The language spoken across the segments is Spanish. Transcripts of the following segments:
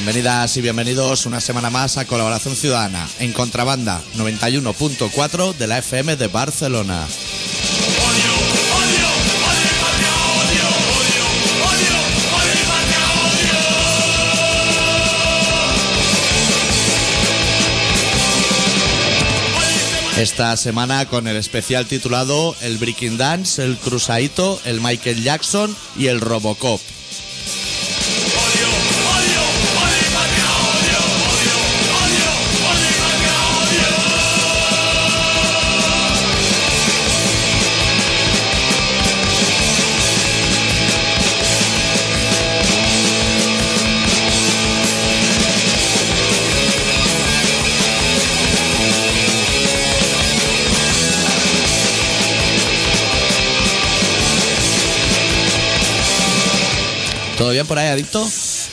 Bienvenidas y bienvenidos una semana más a Colaboración Ciudadana en Contrabanda 91.4 de la FM de Barcelona. Esta semana con el especial titulado El Breaking Dance, el Cruzaito, el Michael Jackson y el Robocop. Bien por ahí, Adicto?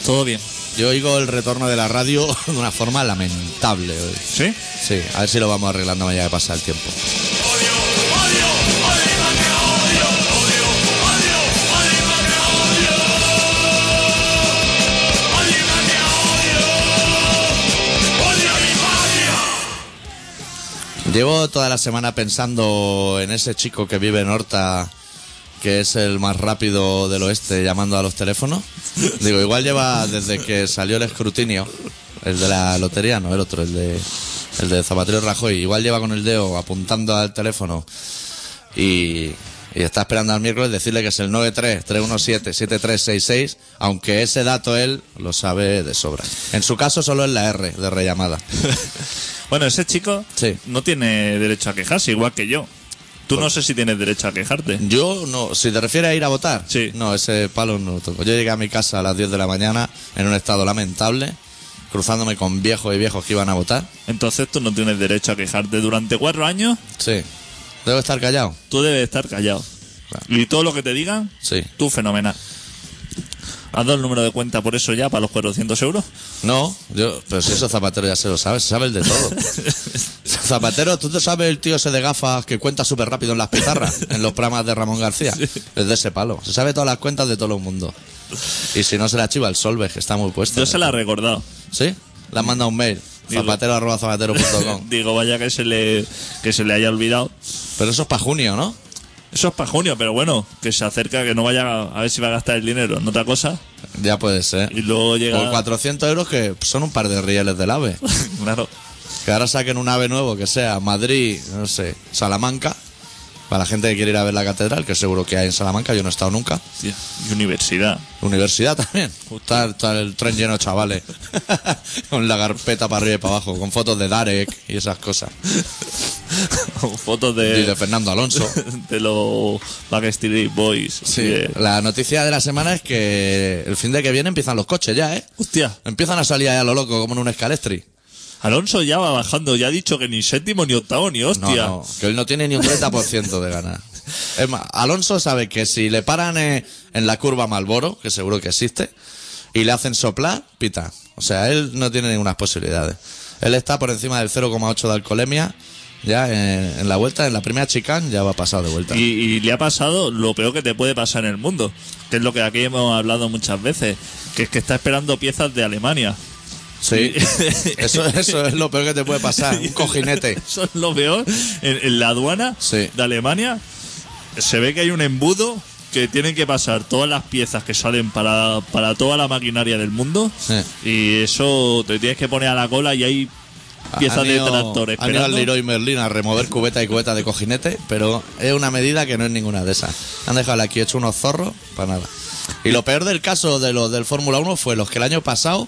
Todo bien. Yo oigo el retorno de la radio de una forma lamentable hoy. ¿Sí? Sí, a ver si lo vamos arreglando a medida que pasa el tiempo. Llevo toda la semana pensando en ese chico que vive en Horta, que es el más rápido del oeste, llamando a los teléfonos. Digo, igual lleva desde que salió el escrutinio, el de la lotería, no el otro, el de, el de Zapatero Rajoy. Igual lleva con el dedo apuntando al teléfono y, y está esperando al miércoles decirle que es el 93-317-7366, aunque ese dato él lo sabe de sobra. En su caso solo es la R de rellamada. Bueno, ese chico Sí. no tiene derecho a quejarse, igual que yo. Tú no sé si tienes derecho a quejarte. Yo no, si te refieres a ir a votar, Sí. no, ese palo no lo toco. Yo llegué a mi casa a las 10 de la mañana en un estado lamentable, cruzándome con viejos y viejos que iban a votar. Entonces tú no tienes derecho a quejarte. Durante cuatro años Sí. ¿Debo estar callado? tú debes estar callado. Claro. Y todo lo que te digan, Sí. tú fenomenal. ¿Has dado el número de cuenta por eso ya, para los 400 euros? No, yo, pero si eso Zapatero ya se lo sabe, se sabe el de todo. Zapatero, ¿tú te sabes el tío ese de gafas que cuenta súper rápido en las pizarras, en los programas de Ramón García? Es de ese palo. Se sabe todas las cuentas de todo el mundo. Y si no se la chiva el Solveig, que está muy puesto. Yo se la he recordado. ¿Sí? Le han mandado un mail. Digo- Zapatero arroba zapatero.com. Digo, vaya que se le, que se le haya olvidado. Pero eso es para junio, ¿no? Eso es para junio, pero bueno, que se acerca, que no vaya a ver si va a gastar el dinero en otra cosa. Ya puede ser. Y luego llega... Por 400 euros que son un par de rieles del AVE. Claro. Que ahora saquen un AVE nuevo que sea Madrid, no sé, Salamanca. Para la gente que quiere ir a ver la catedral, que seguro que hay en Salamanca, yo no he estado nunca. Y universidad. Universidad también. Está, está el tren lleno de chavales. con la carpeta para arriba y para abajo, con fotos de Darek y esas cosas. Fotos Y de de, Fernando Alonso. de los Backstreet Boys. Sí. De- La noticia de la semana es que el fin de que viene empiezan los coches ya, ¿eh? Hostia, Empiezan a salir ahí a lo loco, como en un escalestri. Alonso ya va bajando. Ya ha dicho que ni séptimo, ni octavo, ni No, hostia. no, que él no tiene ni un 30% de ganar. Es más, Alonso sabe que si le paran eh, en la curva Malboro, que seguro que existe, y le hacen soplar, pita. O sea, él no tiene ninguna posibilidades. Él está por encima del 0,8 de alcoholemia, ya en, en la vuelta, en la primera chicane ya va pasado de vuelta. Y, y le ha pasado lo peor que te puede pasar en el mundo, que es lo que aquí hemos hablado muchas veces, que es que está esperando piezas de Alemania. Sí, eso, eso es lo peor que te puede pasar, un cojinete. Eso es lo peor. En, en la aduana Sí. de Alemania se ve que hay un embudo que tienen que pasar todas las piezas que salen para, para toda la maquinaria del mundo Sí. y eso te tienes que poner a la cola y hay piezas Han de ido- tractores Han ido al esperando. Leroy Merlin a remover cubeta y cubeta de cojinete, pero es una medida que no es ninguna de esas. Han dejado aquí hecho unos zorros para nada. Y lo peor del caso de los del Fórmula 1 fue los que el año pasado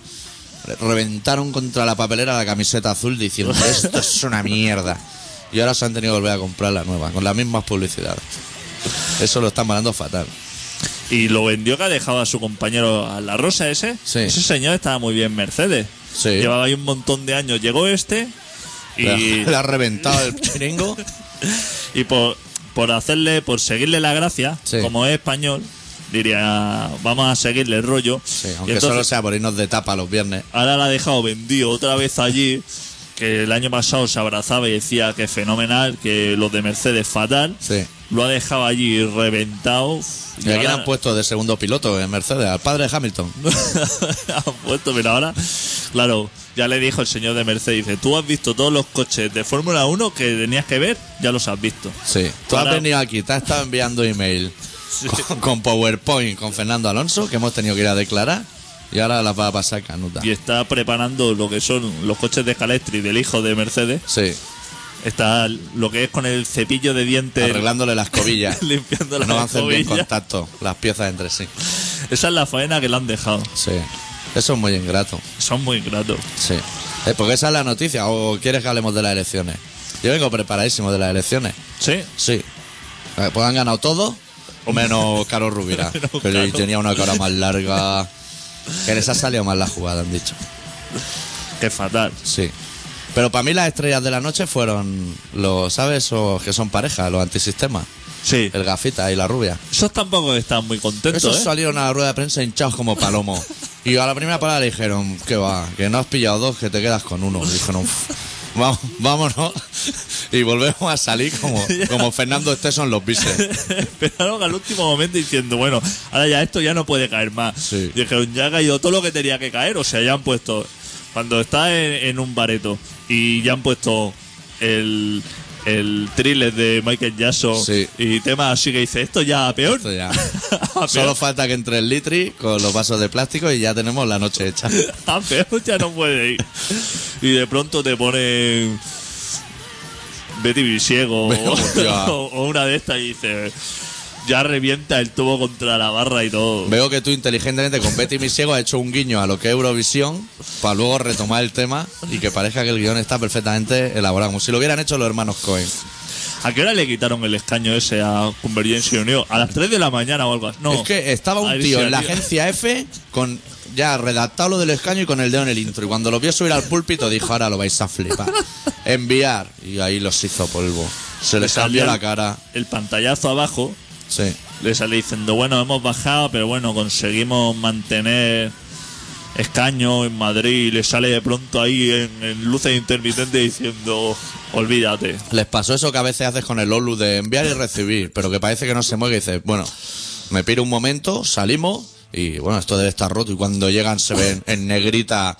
reventaron contra la papelera la camiseta azul diciendo esto es una mierda. Y ahora se han tenido que volver a comprar la nueva, con las mismas publicidades. Eso lo están mandando fatal. Y lo vendió que ha dejado a su compañero a la Rosa ese. Sí. Ese señor estaba muy bien Mercedes. Sí. Llevaba ahí un montón de años. Llegó este y, Le, ha reventado el chiringo. y por, por hacerle, por seguirle la gracia, Sí. como es español, diría, vamos a seguirle el rollo. Sí, Y aunque entonces, solo sea por irnos de tapa los viernes. Ahora la ha dejado vendido otra vez allí, que el año pasado se abrazaba y decía que fenomenal, que los de Mercedes fatal. Sí. lo ha dejado allí reventado. ¿Y a quién ahora- han puesto de segundo piloto en Mercedes? Al padre de Hamilton. han puesto, pero ahora, claro, ya le dijo el señor de Mercedes, dice, tú has visto todos los coches de Fórmula 1 que tenías que ver, ya los has visto. Sí. Tú has venido aquí, te has estado enviando email con, con PowerPoint con Fernando Alonso, que hemos tenido que ir a declarar, y ahora las va a pasar canuta. Y está preparando lo que son los coches de Calestri del hijo de Mercedes. Sí. Está lo que es con el cepillo de dientes Arreglándole las cobillas. limpiando las no hacen bien contacto las piezas entre sí. Esa es la faena que le han dejado. Sí. Eso es muy ingrato. Son muy gratos. Sí. Eh, porque esa es la noticia. ¿O quieres que hablemos de las elecciones? Yo vengo preparadísimo de las elecciones. Sí. Sí. Eh, Pues han ganado todos, o menos Carlos Rubira. Que tenía una cara más larga. Que les ha salido mal la jugada, han dicho. Qué fatal. Sí. Pero para mí las estrellas de la noche fueron los, ¿sabes? O que son pareja, los antisistemas. Sí. El gafita y la rubia. Esos tampoco están muy contentos, Esos ¿eh? salieron a la rueda de prensa hinchados como palomos. Y a la primera parada le dijeron, que va, que no has pillado dos, que te quedas con uno. Y dijeron, "Uf, vamos, vámonos. Y volvemos a salir como, como Fernando Esteso en los bises. Esperaron al último momento diciendo, bueno, ahora ya esto ya no puede caer más. Sí. Dijeron, ya ha caído todo lo que tenía que caer, o sea, ya han puesto, cuando está en, en un bareto y ya han puesto el, el thriller de Michael Jackson Sí. y temas así que dice, esto ya a peor. Esto ya. a peor, Solo falta que entre el litri con los vasos de plástico y ya tenemos la noche hecha. a peor ya no puede ir. Y de pronto te pone Betty Visiego o, Hostia. o- o una de estas y dice, ya revienta el tubo contra la barra y todo. Veo que tú inteligentemente con Betty Misiego has hecho un guiño a lo que es Eurovisión para luego retomar el tema y que parezca que el guion está perfectamente elaborado, como si lo hubieran hecho los hermanos Cohen. ¿A qué hora le quitaron el escaño ese a Convergencia y Unión? A las 3 de la mañana o algo así. No. Es que estaba un tío en la agencia F con ya redactado lo del escaño y con el dedo en el intro. Y cuando lo vio subir al púlpito dijo, ahora lo vais a flipar. Enviar. Y ahí los hizo polvo. Se les Le cambió salió la cara. El pantallazo abajo Sí. le sale diciendo, bueno, hemos bajado, pero bueno, conseguimos mantener escaño en Madrid. Y le sale de pronto ahí en, en luces intermitentes diciendo, olvídate. Les pasó eso que a veces haces con el OLU de enviar y recibir, pero que parece que no se mueve y dices, bueno, me piro un momento, salimos y bueno, esto debe estar roto. Y cuando llegan se ven en negrita,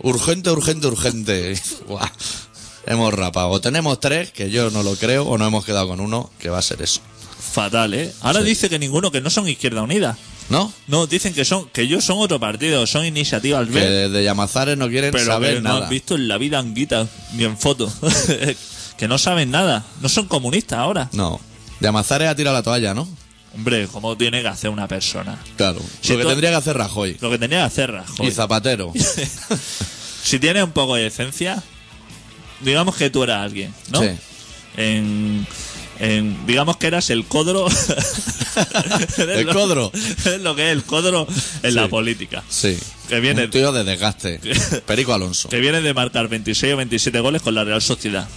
urgente, urgente, urgente. Hemos rapado. O tenemos tres, que yo no lo creo, o no hemos quedado con uno, que va a ser eso. Fatal, ¿eh? Ahora Sí. dice que ninguno, que no son Izquierda Unida. ¿No? No, dicen que son que ellos son otro partido, son iniciativas Que verdes. desde Llamazares no quieren pero saber que no nada. han visto en la vida anguita ni en foto. que no saben nada. No son comunistas ahora. No. Llamazares ha tirado la toalla, ¿no? Hombre, ¿cómo tiene que hacer una persona? Claro. Si lo que tú- tendría que hacer Rajoy. Lo que tenía que hacer Rajoy. Y Zapatero. Si tiene un poco de decencia, digamos que tú eras alguien, ¿no? Sí. En, en- digamos que eras el codro. ¿El lo- codro? Es lo que es el codro en Sí. la política. Sí. Que viene- Un tío de desgaste. Perico Alonso. Que viene de marcar 26 o 27 goles con la Real Sociedad.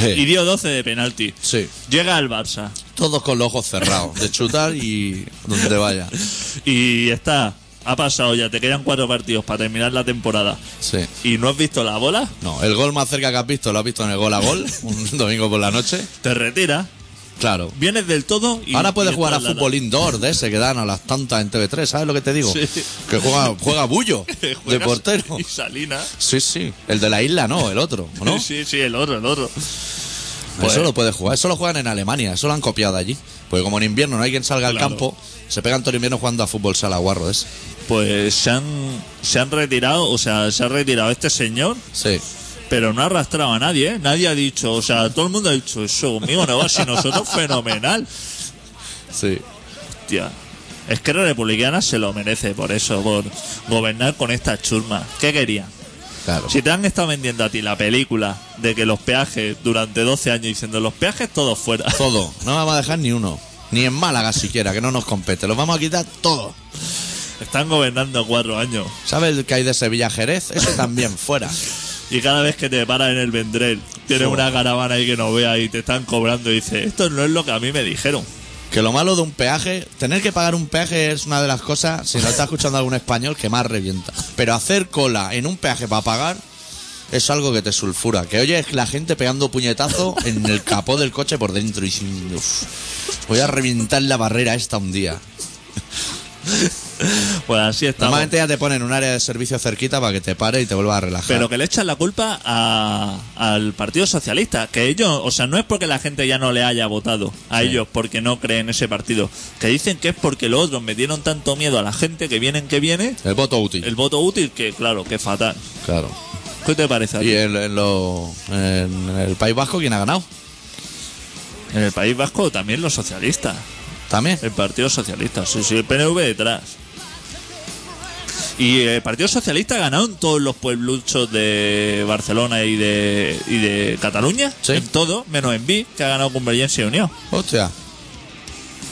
Eh, Y dio 12 de penalti. Sí. Llega al Barça. Todos con los ojos cerrados. De chutar y donde vaya. Y está. Ha pasado ya, te quedan cuatro partidos para terminar la temporada. Sí. Y no has visto la bola, No, el gol más cerca que has visto lo has visto en el gol a gol, un domingo por la noche. te retira. Claro. Vienes del todo y. Ahora puedes y jugar a la- fútbol indoor de ese que dan a las tantas en TV3, ¿sabes lo que te digo? Sí. Que juega, juega bullo de portero. Y Salina. Sí, sí. El de la isla no, el otro, ¿no? Sí, sí, el otro, el otro. Pues- Eso lo puedes jugar. Eso lo juegan en Alemania, eso lo han copiado de allí. Porque como en invierno no hay quien salga al campo, se pegan todo el invierno jugando a fútbol sala guarro ese. Pues se han, se han retirado, o sea, se ha retirado este señor, Sí. pero no ha arrastrado a nadie, ¿eh? Nadie ha dicho, o sea, todo el mundo ha dicho, eso conmigo no va, si nosotros fenomenal. Sí. Hostia. Es que la republicana se lo merece por eso, por gobernar con esta churma. ¿Qué querían? Claro. Si te han estado vendiendo a ti la película de que los peajes durante 12 años diciendo los peajes todos fuera. Todo. No vamos a dejar ni uno. Ni en Málaga siquiera, que no nos compete. Los vamos a quitar todos. Están gobernando cuatro años. ¿Sabes el que hay de Sevilla Jerez? Ese también fuera. Y cada vez que te paras en el Vendrell, tienes una caravana ahí que no veas y te están cobrando y dices, esto no es lo que a mí me dijeron. Que lo malo de un peaje, tener que pagar un peaje es una de las cosas, si no está escuchando algún español, que más revienta. Pero hacer cola en un peaje para pagar es algo que te sulfura. Que oyes la gente pegando puñetazo en el capó del coche por dentro y diciendo, "Uf, voy a reventar la barrera esta un día. Pues así estamos. Normalmente ya te ponen un área de servicio cerquita para que te pare y te vuelvas a relajar. Pero que le echan la culpa a- al Partido Socialista. Que ellos, o sea, no es porque la gente ya no le haya votado a Sí. ellos porque no creen en ese partido. Que dicen que es porque los otros metieron tanto miedo a la gente que vienen, que viene, El voto útil. el voto útil, que claro, que fatal. Claro. ¿Qué te parece? a ti? Y en, en lo- en el País Vasco, ¿quién ha ganado? En el País Vasco también los socialistas. También. El Partido Socialista, sí, sí, el PNV detrás. Y el Partido Socialista ha ganado en todos los puebluchos de Barcelona y de, y de Cataluña. Sí. En todo, menos en Vi, que ha ganado Convergencia y Unión. Hostia.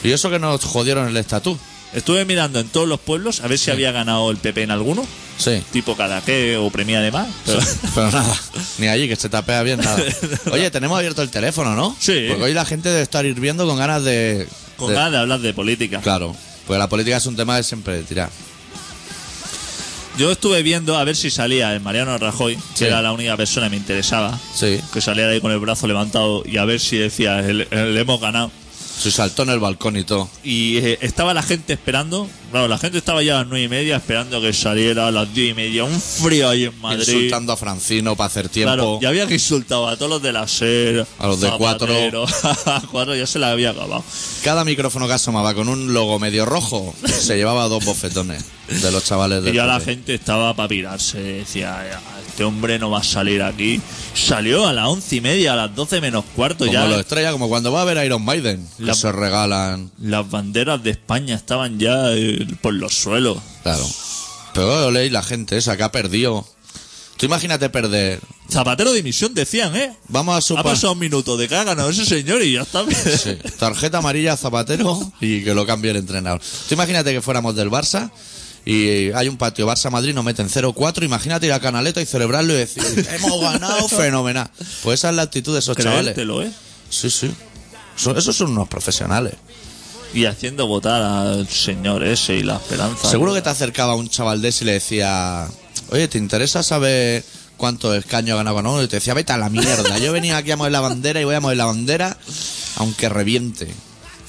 Y eso que nos jodieron el estatú. Estuve mirando en todos los pueblos a ver si había ganado el PP en alguno, Sí. tipo Cadaqué o Premia de Más. Pero, Pero nada, ni allí que se tapea bien nada. Oye, tenemos abierto el teléfono, ¿no? Sí. Porque hoy la gente debe estar hirviendo con ganas de. con de- ganas de hablar de política. Claro. Porque la política es un tema de siempre tirar. Yo estuve viendo a ver si salía el Mariano Rajoy, que Sí. era la única persona que me interesaba, Sí. que salía de ahí con el brazo levantado y a ver si decía, el, el hemos ganado. Se saltó en el balcón y todo. Y eh, estaba la gente esperando. Claro, la gente estaba ya a las nueve y media esperando que saliera a las diez y media. Un frío ahí en Madrid. Insultando a Francino para hacer tiempo. Claro, ya habían insultado a todos los de la SER. A los de Zapatero, a cuatro ya se la había acabado. Cada micrófono que asomaba con un logo medio rojo se llevaba dos bofetones de los chavales Y del ya la gente estaba para pirarse. Decía, "Ya, este hombre no va a salir aquí. Salió a las once y media, a las doce menos cuarto. Como ya lo estrella, como cuando va a ver a Iron Maiden, que La- se regalan. las banderas de España estaban ya eh, por los suelos. Claro. Pero leí la gente esa que ha perdido. Tú imagínate perder. Zapatero dimisión decían, ¿eh? Vamos a Ha suponer. pasado un minuto de que ha ganado ese señor y ya está bien. Sí, tarjeta amarilla a Zapatero y que lo cambie el entrenador. Tú imagínate que fuéramos del Barça y hay un patio Barça-Madrid, nos meten 0-4. Imagínate ir a Canaleta y celebrarlo y decir, hemos ganado, fenomenal. Pues esa es la actitud de esos chavales. Creértelo, ¿eh? Sí, sí. Eso- esos son unos profesionales. Y haciendo votar al señor ese y la esperanza. Seguro que te acercaba un chaval de ese y le decía, oye, ¿te interesa saber cuántos escaños ha ganado no? Y te decía, vete a la mierda. Yo venía aquí a mover la bandera y voy a mover la bandera aunque reviente.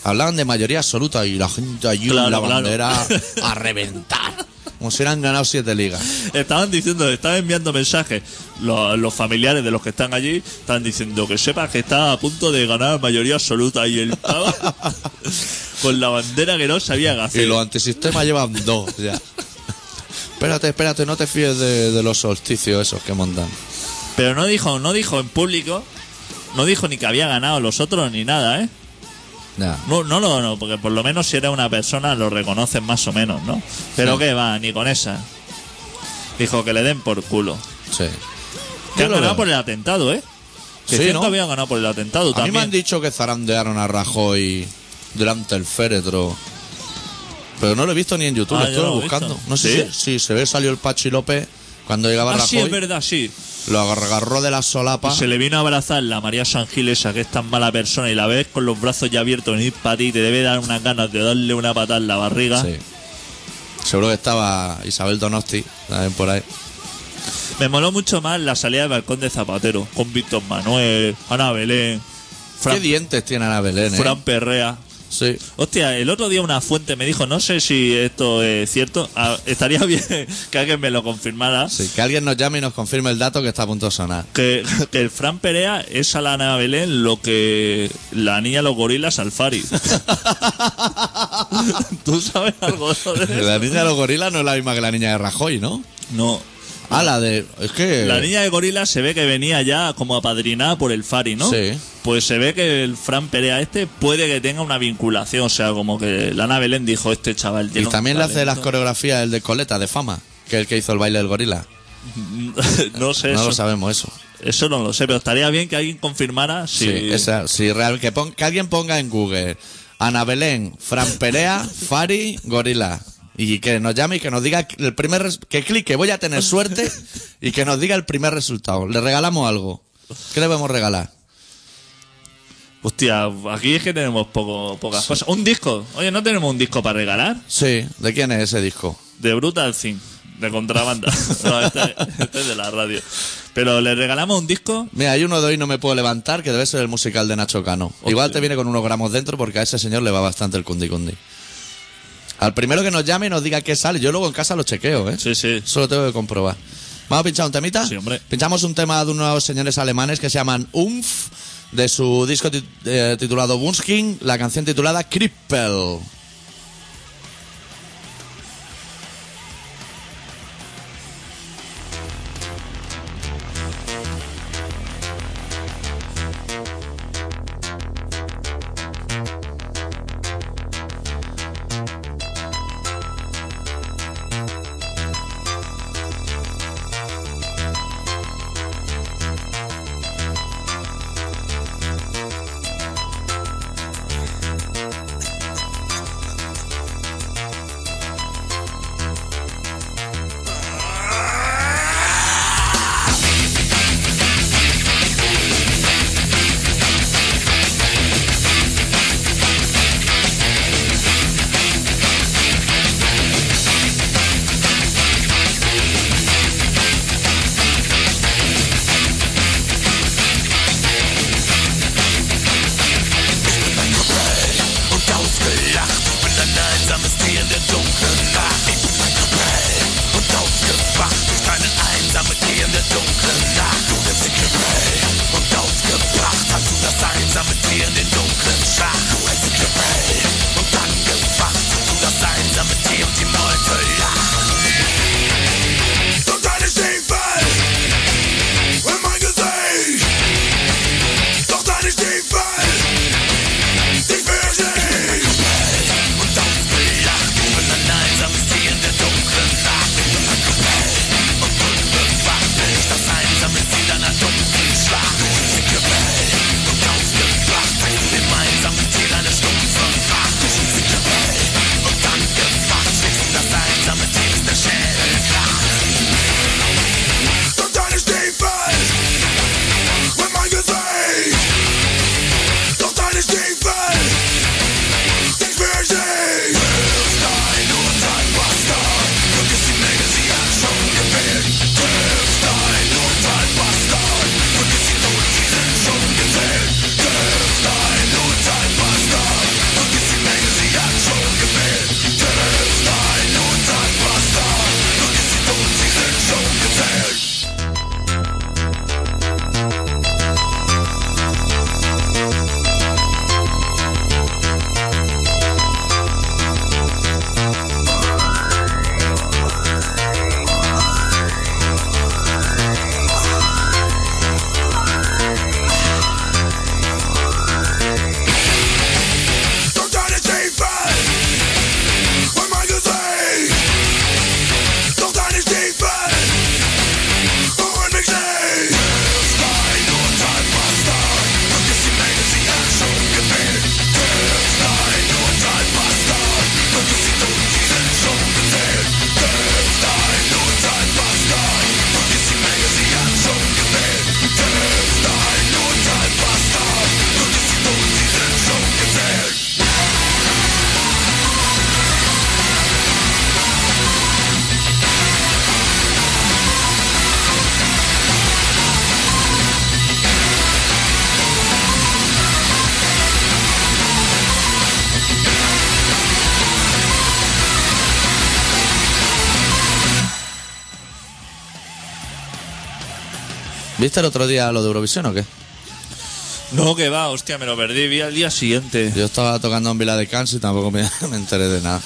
Hablaban de mayoría absoluta y la gente allí Claro, la claro. bandera a reventar. Como si hubieran ganado siete ligas. Estaban diciendo, estaban enviando mensajes. Los, los familiares de los que están allí estaban diciendo que sepas que está a punto de ganar mayoría absoluta. Y el con la bandera que no sabía qué hacer. Y los antisistemas llevan dos ya. Espérate, espérate, no te fíes de, de los solsticios esos que montan. Pero no dijo, no dijo en público, no dijo ni que había ganado los otros ni nada, ¿eh? Ya. No, no, lo- no, porque por lo menos si eres una persona lo reconoces más o menos, ¿no? Pero que va, ni con esa. Dijo que le den por culo. Sí. Que han ganado por el atentado, ¿eh? Que Sí, ¿no? habían ganado por el atentado A mí también. me han dicho que zarandearon a Rajoy delante del féretro. Pero no lo he visto ni en YouTube, Ah, lo lo he buscando. No sé ¿Sí? si, si se ve salió el Pachi López cuando llegaba Ah, sí, es Rajoy. verdad, sí. lo agarró de la solapa. Y se le vino a abrazar la María San Gil esa que es tan mala persona y la ves con los brazos ya abiertos venir para ti te debe dar unas ganas de darle una patada en la barriga. Sí. Seguro que estaba Isabel Donosti también por ahí. Me moló mucho más la salida del balcón de Zapatero con Víctor Manuel, Ana Belén, ¿Qué dientes tiene Ana Belén, eh? Fran Perrea. Sí. Hostia, el otro día una fuente me dijo, no sé si esto es cierto, ah, estaría bien que alguien me lo confirmara, Sí, que alguien nos llame y nos confirme el dato que está a punto de sonar. que, que el Fran Perea es a la Ana Belén lo que la niña los gorilas al Fari. ¿Tú sabes algo sobre eso? La niña de los gorilas no es la misma que la niña de Rajoy, ¿no? No. Ah, la de... Es que... La niña de gorilas se ve que venía ya como apadrinada por el Fari, ¿no? Sí. Pues se ve que el Fran Perea este puede que tenga una vinculación, o sea, como que la Ana Belén dijo, este chaval Y un también le hace las talento". coreografías el de Coleta, de fama, que es el que hizo el baile del gorila. no sé No eso. lo sabemos eso. Eso no lo sé, pero estaría bien que alguien confirmara si... Sí, esa, si real, que, pon- que alguien ponga en Google Ana Belén, Fran Perea, Fari, Gorila. Y que nos llame y que nos diga el primer que clique, voy a tener suerte y que nos diga el primer resultado. Le regalamos algo. ¿Qué le podemos regalar? Hostia, aquí es que tenemos poco, pocas cosas. Un disco. Oye, ¿no tenemos un disco para regalar? Sí, ¿de quién es ese disco? De Brutal Thing, de contrabanda. No, este, este es de la radio. Pero le regalamos un disco. Mira, hay uno de hoy no me puedo levantar, que debe ser el musical de Nacho Cano. Igual te viene con unos gramos dentro porque a ese señor le va bastante el cundi cundi. Al primero que nos llame y nos diga qué sale, yo luego en casa lo chequeo, ¿eh? Sí, sí. Eso lo tengo que comprobar. ¿Vamos a pinchar un temita? Sí, hombre. Pinchamos un tema de unos señores alemanes que se llaman Umf, de su disco tit- eh, titulado Bunsking, la canción titulada Krippel. ¿Viste el otro día lo de Eurovisión o qué? No, que va, hostia, me lo perdí. Vi al día siguiente. Yo estaba tocando en Vila de Cans y tampoco me, me enteré de nada.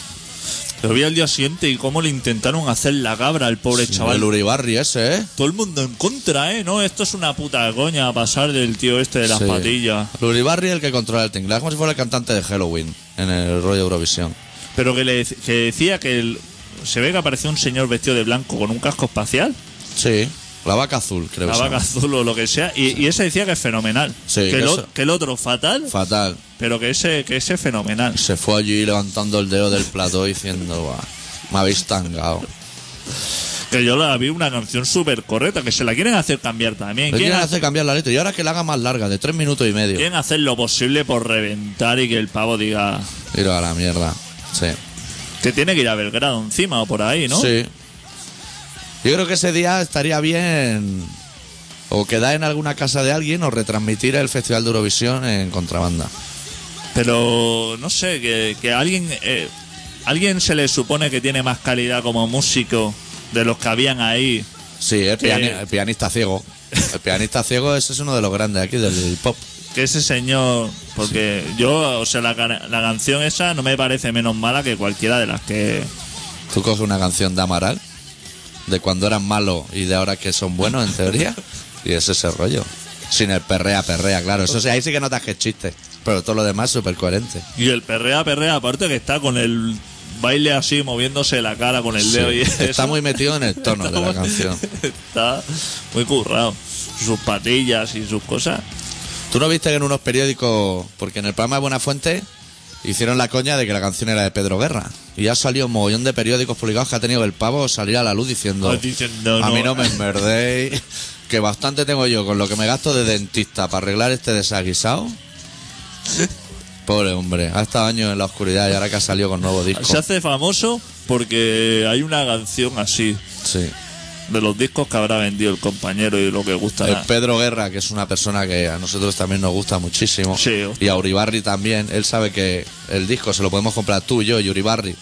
Lo vi al día siguiente y cómo le intentaron hacer la cabra al pobre chaval. El Uribarri ese, ¿eh? Todo el mundo en contra, ¿eh? No, esto es una puta coña pasar del tío este de las Sí. patillas. El Uribarri el que controla el tinglado, como si fuera el cantante de Halloween en el rollo Eurovisión. Pero que, le, que decía que el- se ve que apareció un señor vestido de blanco con un casco espacial, Sí, la vaca azul, creo la que se vaca llama. azul o lo que sea, y, y ese decía que es fenomenal. Sí, que, que el, o- eso- que el otro fatal, Fatal. pero que ese, que ese fenomenal. Se fue allí levantando el dedo del plató diciendo, "Buah, me habéis tangado. Que yo la vi una canción súper correcta, que se la quieren hacer cambiar también. Le Quieren, quieren ha- hacer cambiar la letra y ahora que la haga más larga, de tres minutos y medio. quieren hacer lo posible por reventar y que el pavo diga Tiro a la mierda. Sí. que tiene que ir a Belgrado encima o por ahí, ¿no? Sí. Yo creo que ese día estaría bien O quedar en alguna casa de alguien o retransmitir el Festival de Eurovisión en contrabanda. Pero no sé, que, alguien, eh, alguien se le supone que tiene más calidad como músico de los que habían ahí. Sí, el, Que- piani- el pianista ciego. El pianista ciego ese es uno de los grandes aquí del pop. Que ese señor, porque yo, o sea, la, la canción esa no me parece menos mala que cualquiera de las que... Tú coges una canción de Amaral, de cuando eran malos y de ahora que son buenos, en teoría, y es ese rollo. Sin el perrea, perrea, claro. Eso sí, ahí sí que notas que es chiste. Pero todo lo demás súper coherente. Y el perrea, perrea, aparte que está con el baile así, moviéndose la cara con el dedo y eso. Está muy metido en el tono de la canción. Está muy currado. Sus patillas y sus cosas. ¿Tú no viste que en unos periódicos, porque en el programa de Buena Fuente hicieron la coña de que la canción era de Pedro Guerra? Y ya salió un mogollón de periódicos publicados que ha tenido el pavo salir a la luz diciendo: diciendo, A mí no. me enmerdéis, que bastante tengo yo con lo que me gasto de dentista para arreglar este desaguisado. Pobre hombre, ha estado años en la oscuridad y ahora que ha salido con nuevo disco. Se hace famoso porque hay una canción así Sí. De los discos que habrá vendido el compañero y lo que gusta. El Pedro Guerra, que es una persona que a nosotros también nos gusta muchísimo. Sí, y a Uribarri también. Él sabe que el disco se lo podemos comprar tú, yo y Uribarri.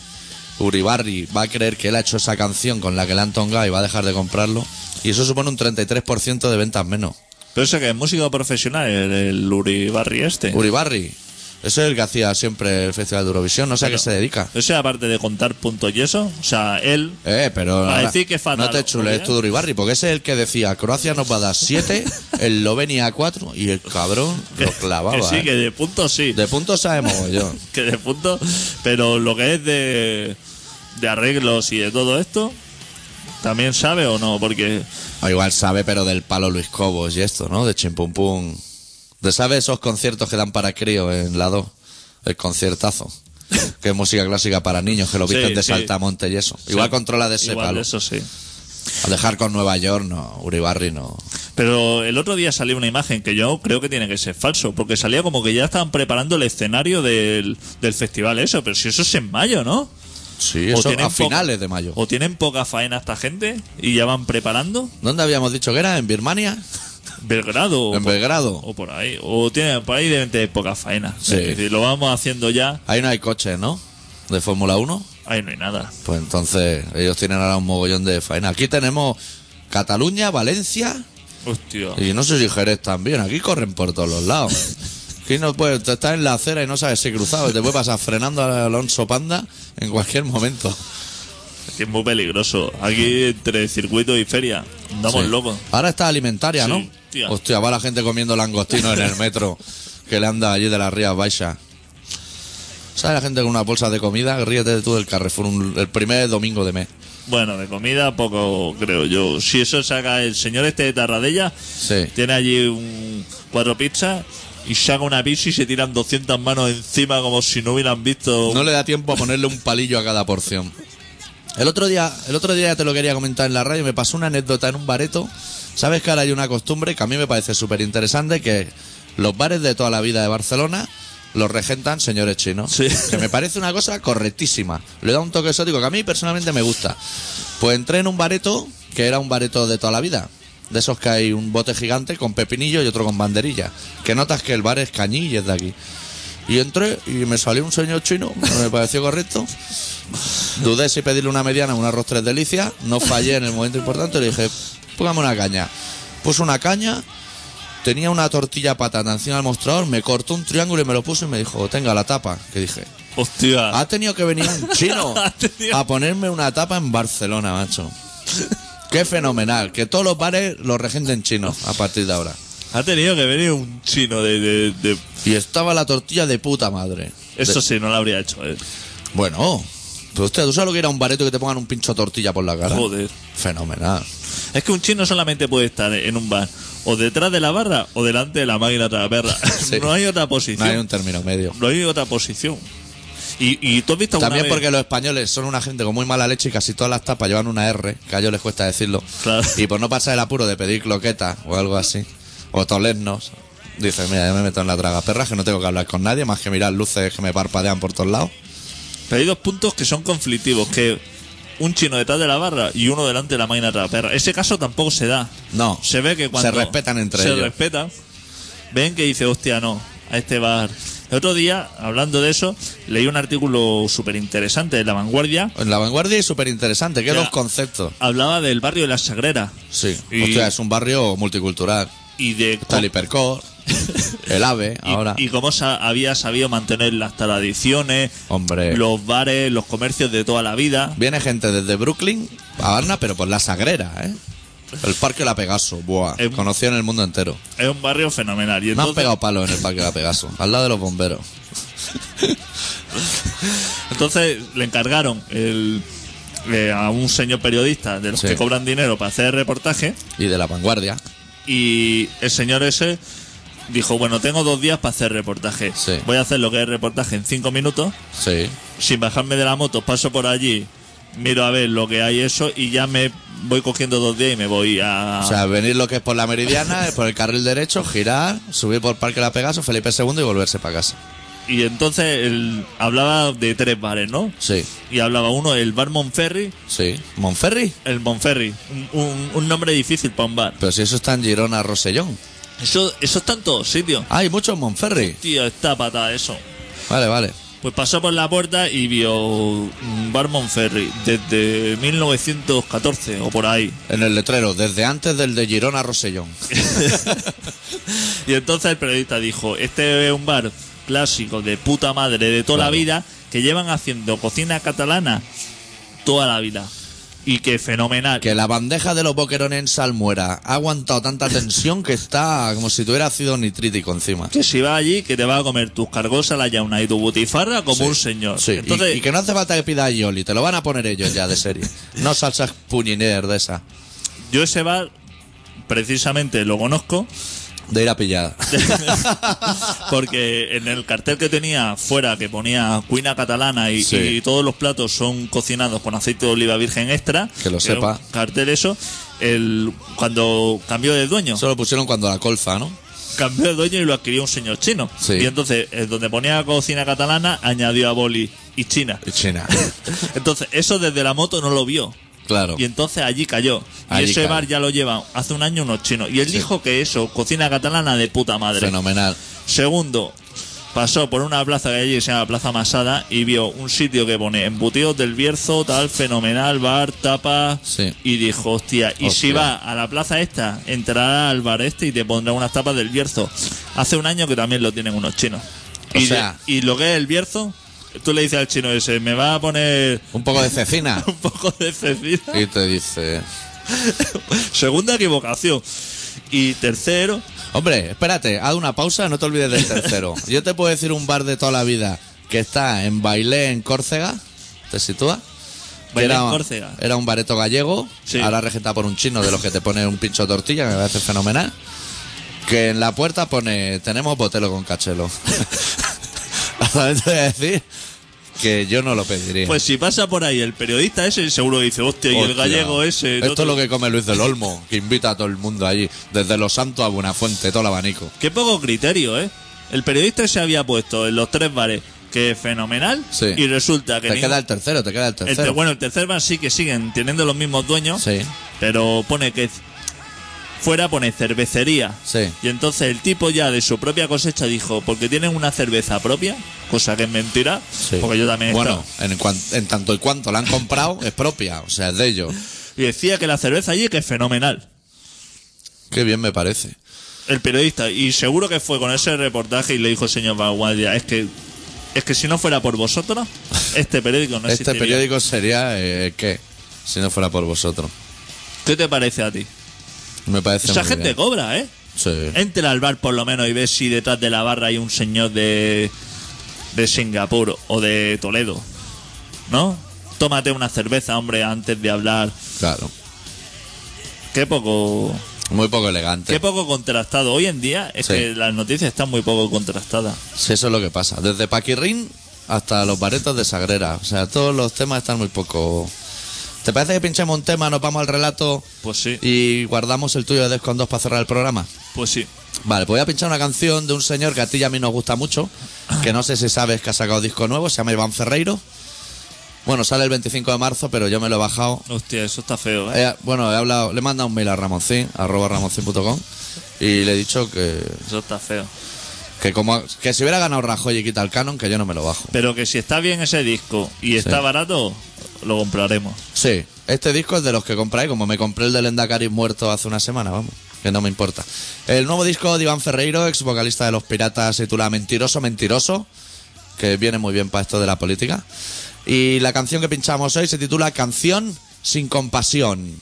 Uribarri va a creer que él ha hecho esa canción con la que le han tongado y va a dejar de comprarlo. Y eso supone un 33% de ventas menos. Pero ese que es músico profesional, el, el Uribarri este. Uribarri, ese es el que hacía siempre el Festival de Eurovisión. No sé a qué se dedica. Ese aparte de contar puntos y eso, o sea, él Eh, pero a decir que es fatal, no te chules ¿eh? tú de Uribarri, porque ese es el que decía Croacia nos va a dar 7, el Lovenia 4 y el cabrón lo clavaba. que sí, eh. que de puntos sí. De puntos sabemos yo. que de puntos, pero lo que es de, de arreglos y de todo esto, ¿también sabe o no? Porque O igual sabe, pero del palo Luis Cobos y esto, ¿no? De chimpumpum. De sabe esos conciertos que dan para crío en la 2. El conciertazo. Que es música clásica para niños, que lo Sí, visten de sí. saltamonte y eso. Igual Sí, controla de ese igual palo. eso sí. A dejar con Nueva York, no. Uribarri, no. Pero el otro día salió una imagen que yo creo que tiene que ser falso, porque salía como que ya estaban preparando el escenario del, del festival eso, pero si eso es en mayo, ¿no? Sí, eso a finales de mayo. ¿O tienen poca faena esta gente y ya van preparando? ¿Dónde habíamos dicho que era? ¿En Birmania? Belgrado. o ¿En por- Belgrado? O por ahí. O tienen por ahí deben tener poca faena. Sí. Es decir, lo vamos haciendo ya, Ahí no hay coches, ¿no? De Fórmula 1. ahí no hay nada. Pues entonces ellos tienen ahora un mogollón de faena. Aquí tenemos Cataluña, Valencia Hostia. y no sé si Jerez también. Aquí corren por todos los lados. Aquí no puedes, estás en la acera y no sabes si cruzado. y Te puede pasar frenando a Alonso Panda en cualquier momento. Que es muy peligroso. Aquí entre circuito y feria andamos Sí. locos. Ahora está alimentaria, Sí, ¿no? tía. Hostia, va la gente comiendo langostinos en el metro que le anda allí de las Rías Baixas. ¿Sabes la gente con una bolsa de comida? Ríete tú del Carrefour un- el primer domingo de mes. Bueno, de comida poco creo yo. Si eso saca el señor este de Tarradella, Sí. tiene allí un cuatro pizzas y saca una pizza y se tiran 200 manos encima como si no hubieran visto. No le da tiempo a ponerle un palillo a cada porción. El otro día, el otro día ya te lo quería comentar en la radio, me pasó una anécdota en un bareto. Sabes que ahora hay una costumbre que a mí me parece súper interesante, que los bares de toda la vida de Barcelona los regentan señores chinos. Sí. Que me parece una cosa correctísima. Le da un toque exótico que a mí personalmente me gusta. Pues entré en un bareto, que era un bareto de toda la vida. De esos que hay un bote gigante con pepinillo y otro con banderilla. Que notas que el bar es cañí y es de aquí. Y entré y me salió un señor chino, me pareció correcto. Dudé si pedirle una mediana o un arroz tres delicias. No fallé en el momento importante. Le dije, póngame una caña. Puso una caña, tenía una tortilla patata encima del mostrador, me cortó un triángulo y me lo puso y me dijo, tenga la tapa. Que dije, Hostia. ha tenido que venir un chino a ponerme una tapa en Barcelona, macho. Qué fenomenal. Que todos los bares los regenten chinos a partir de ahora. Ha tenido que venir un chino de. de- de- Y estaba la tortilla de puta madre. Eso De- sí, no lo habría hecho, eh. Bueno, pero usted, ¿tú sabes lo que era un bareto que te pongan un pincho de tortilla por la cara? Joder. Fenomenal. Es que un chino solamente puede estar en un bar o detrás de la barra o delante de la máquina traperra. Sí. No hay otra No posición. hay un término medio. No hay otra posición. Y, y tú has visto También vez- porque los españoles son una gente con muy mala leche y casi todas las tapas llevan una R, que a ellos les cuesta decirlo. Claro. Y por no pasar el apuro de pedir cloqueta o algo así, o tolernos, dice, mira, yo me meto en la traga perra que no tengo que hablar con nadie más que mirar luces que me parpadean por todos lados. Pero hay dos puntos que son conflictivos, que un chino detrás de la barra y uno delante de la máquina trapera. Ese caso tampoco se da. No. Se ve que cuando Se respetan entre se ellos. respetan, ven que dice, hostia, no, a este bar. El otro día, hablando de eso, leí un artículo súper interesante de La Vanguardia. En la vanguardia es súper interesante, Ya. dos conceptos. Hablaba del barrio de la Sagrera Sí. Y- Hostia, es un barrio multicultural. y de Está el Hipercore, el AVE, y, ahora. y cómo sa- había sabido mantener las tradiciones, Hombre. los bares, los comercios de toda la vida. Viene gente desde Brooklyn a Varna, pero por la Sagrera, ¿eh? El Parque La Pegaso, buah. Eh, Conocido en el mundo entero. Es un barrio fenomenal. Y Me han entonces, pegado palos en el Parque La Pegaso, al lado de los bomberos. entonces le encargaron el- eh, a un señor periodista de los Sí. que cobran dinero para hacer reportaje Y de la vanguardia. y el señor ese dijo, bueno, tengo dos días para hacer reportaje. Sí. Voy a hacer lo que es reportaje en cinco minutos. Sí. Sin bajarme de la moto, paso por allí, miro a ver lo que hay eso y ya me voy cogiendo dos días y me voy a... O sea, venir lo que es por la meridiana, por el carril derecho, girar, subir por Parque La Pegaso, Felipe II y volverse para casa. Y entonces él hablaba de tres bares, ¿no? Sí, Y hablaba uno, el bar Monferri, sí. ¿Monferri? el Monferri, un, un- un nombre difícil para un bar. Pero si eso está en Girona, Rosellón. Eso, eso está en todos sitios. Hay muchos Monferri. Tío, está patada eso. Vale, vale. Pues pasó por la puerta y vio un bar Monferri desde 1914 o por ahí. En el letrero, desde antes del de Girona, Rosellón. Y entonces el periodista dijo, este es un bar clásico de puta madre de toda la vida que llevan haciendo cocina catalana toda la vida. Y que fenomenal. Que la bandeja de los boquerones en salmuera ha aguantado tanta tensión que está como si tuviera ácido nitrítico encima. Que si vas allí, que te vas a comer tus cargos a la yauna y tu butifarra como Sí. un señor. Sí, y- Entonces, y, que no hace falta que pida Yoli, te lo van a poner ellos ya de serie. No salsas puñiner de esa, yo ese bar, precisamente lo conozco, de ir a pillar. porque en el cartel que tenía fuera, que ponía cuina catalana y, Sí. y todos los platos son cocinados con aceite de oliva virgen extra. Que lo sepa. Cartel eso. El, cuando cambió de dueño, Eso lo pusieron cuando la colza, ¿no? cambió de dueño y lo adquirió un señor chino. Sí. Y entonces, eh, donde ponía cocina catalana, añadió a boli y china. Y China. Entonces, eso desde la moto no lo vio. Claro. Y entonces allí cayó. Y ese cayó. bar ya lo llevan hace un año unos chinos. Y él dijo que eso, cocina catalana de puta madre. Fenomenal. Segundo, pasó por una plaza que allí se llama Plaza Masada y vio un sitio que pone embutidos del Bierzo, tal, fenomenal, bar, tapa. Sí. Y dijo, hostia, y si va a la plaza esta, entrará al bar este y te pondrá unas tapas del Bierzo. Hace un año que también lo tienen unos chinos. O y, de- sea- y lo que es el Bierzo, tú le dices al chino ese, me va a poner Un poco de cecina. un poco de cecina. Y te dice... Segunda equivocación. Y tercero, Hombre, espérate, haz una pausa, no te olvides del tercero. Yo te puedo decir un bar de toda la vida que está en Bailé, en Córcega. ¿Te sitúa? Que Bailé en era, Córcega. Era un bareto gallego, Sí. ahora regentado por un chino de los que te pone un pincho de tortilla, que me parece fenomenal. Que en la puerta pone, tenemos botelo con cachelo. También te voy a decir que yo no lo pediría. pues si pasa por ahí el periodista ese, seguro dice, hostia, y el Hostia. gallego ese. Esto otro". es lo que come Luis del Olmo, que invita a todo el mundo allí, desde Los Santos a Buenafuente, todo el abanico. Qué poco criterio, ¿eh? El periodista se había puesto en los tres bares, que es fenomenal, Sí. y resulta que. Te ningún- queda el tercero, te queda el el ter- tercero. bueno, el tercer bar sí que siguen teniendo los mismos dueños, Sí, pero pone que fuera pone cervecería. sí. Y entonces el tipo ya de su propia cosecha dijo, porque tienen una cerveza propia, cosa que es mentira, sí. porque yo también he Bueno, en, cuan- en tanto y cuanto la han comprado, es propia, o sea, es de ellos. y decía que la cerveza allí que es fenomenal. Qué bien me parece. el periodista y seguro que fue con ese reportaje y le dijo señor Vanguardia es que es que si no fuera por vosotros este periódico no este existiría. periódico sería, eh, ¿qué? Si no fuera por vosotros. ¿qué te parece a ti? Me parece esa muy gente bien. cobra ¿eh? Sí. entra al bar por lo menos y ves si detrás de la barra hay un señor de de Singapur o de Toledo ¿no? tómate una cerveza hombre antes de hablar Claro. qué poco Muy poco elegante. qué poco contrastado hoy en día es Sí. que las noticias están muy poco contrastadas Sí, eso es lo que pasa. Desde Paquirrín hasta los baretos de Sagrera. O sea, todos los temas están muy poco... ¿Te parece que pinchemos un tema, nos vamos al relato pues sí y guardamos el tuyo de Descon 2 para cerrar el programa? pues sí Vale, pues voy a pinchar una canción de un señor que a ti y a mí nos gusta mucho, que no sé si sabes que ha sacado disco nuevo, se llama Iván Ferreiro. Bueno, sale el 25 de marzo, pero yo me lo he bajado. Hostia, eso está feo, ¿eh? Eh, bueno, he hablado, le he mandado un mail a Ramoncín, arroba ramoncín.com, y le he dicho que, Eso está feo. Que como que si hubiera ganado Rajoy y quita el canon, que yo no me lo bajo. Pero que si está bien ese disco y está Sí. barato, lo compraremos. Sí, este disco es de los que compráis, como me compré el del Endacari muerto hace una semana, vamos, que no me importa. El nuevo disco de Iván Ferreiro, ex vocalista de Los Piratas, se titula Mentiroso, Mentiroso, que viene muy bien para esto de la política. Y la canción que pinchamos hoy se titula Canción sin compasión.